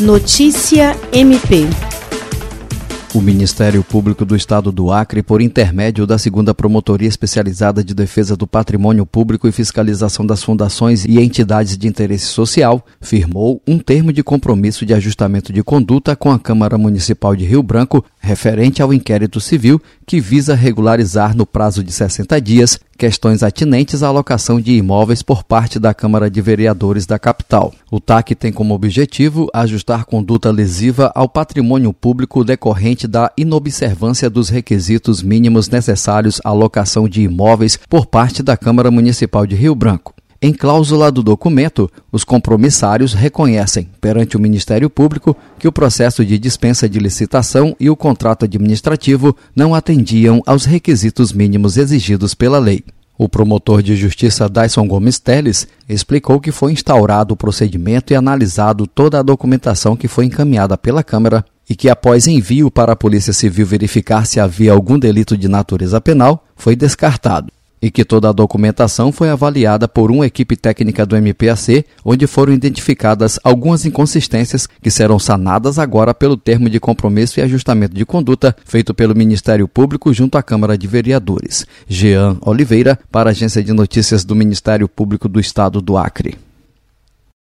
Notícia MP. O Ministério Público do Estado do Acre, por intermédio da segunda Promotoria Especializada de Defesa do Patrimônio Público e Fiscalização das Fundações e Entidades de Interesse Social, firmou um termo de compromisso de ajustamento de conduta com a Câmara Municipal de Rio Branco referente ao inquérito civil que visa regularizar no prazo de 60 dias questões atinentes à alocação de imóveis por parte da Câmara de Vereadores da capital. O TAC tem como objetivo ajustar conduta lesiva ao patrimônio público decorrente da inobservância dos requisitos mínimos necessários à alocação de imóveis por parte da Câmara Municipal de Rio Branco. Em cláusula do documento, os compromissários reconhecem, perante o Ministério Público, que o processo de dispensa de licitação e o contrato administrativo não atendiam aos requisitos mínimos exigidos pela lei. O promotor de justiça Dyson Gomes Teles explicou que foi instaurado o procedimento e analisado toda a documentação que foi encaminhada pela Câmara e que, após envio para a Polícia Civil verificar se havia algum delito de natureza penal, foi descartado e que toda a documentação foi avaliada por uma equipe técnica do MPAC, onde foram identificadas algumas inconsistências que serão sanadas agora pelo termo de compromisso e ajustamento de conduta feito pelo Ministério Público junto à Câmara de Vereadores. Jean Oliveira, para a Agência de Notícias do Ministério Público do Estado do Acre.